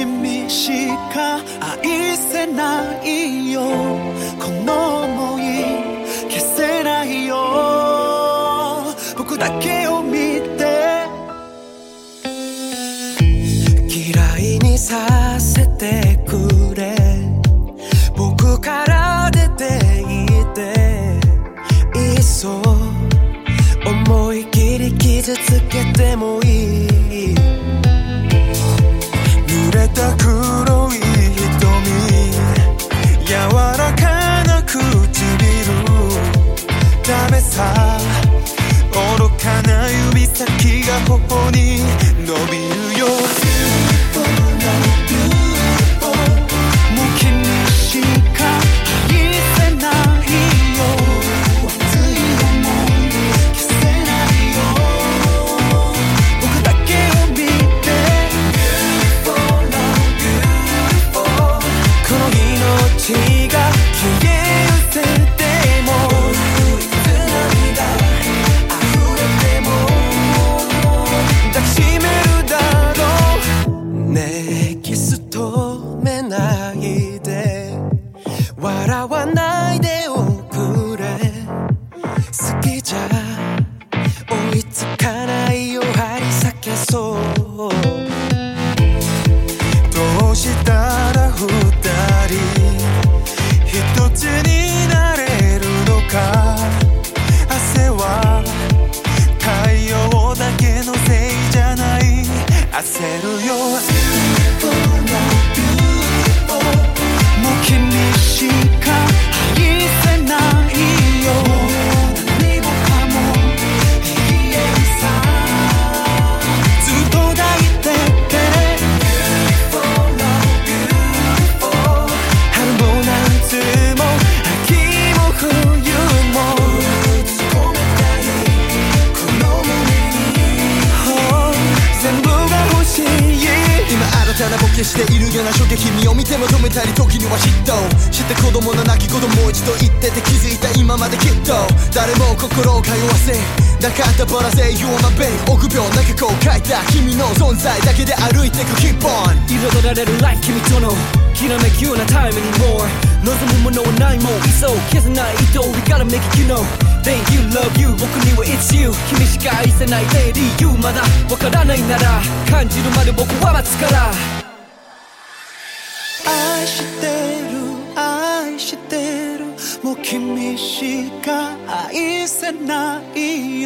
君しか愛せないよ。この想い消せないよ。僕だけを見て。嫌いにさせてくれ。僕から出ていて。いっそ。思い切り傷つけてもいい。た黒い瞳柔らかな唇。ダメさ。愚かな指先が頬に伸び命が消え失せてもいつ涙溢れても抱きしめるだろう。ねえキス止めないで笑わないでおくれ好きじゃ追いつかないよ張り裂けそう。たらボケしているような衝撃君を見ても止めたり時には嫉妬して子供の泣き言もう一度言ってて気づいた今まできっと誰も心を通わせなかったバラせ You are my babe 臆病な過去を書いた君の存在だけで歩いてく Keep on 彩られる like 君とのきらめくようなタイムに more 望むものはないもん。いそう消せない糸 We gotta make it you know. Thank you love you 僕には it's you. 君しか愛せない lady you まだわからないなら。感じるまで僕は待つから。愛してる愛してる。もう君しか愛せない。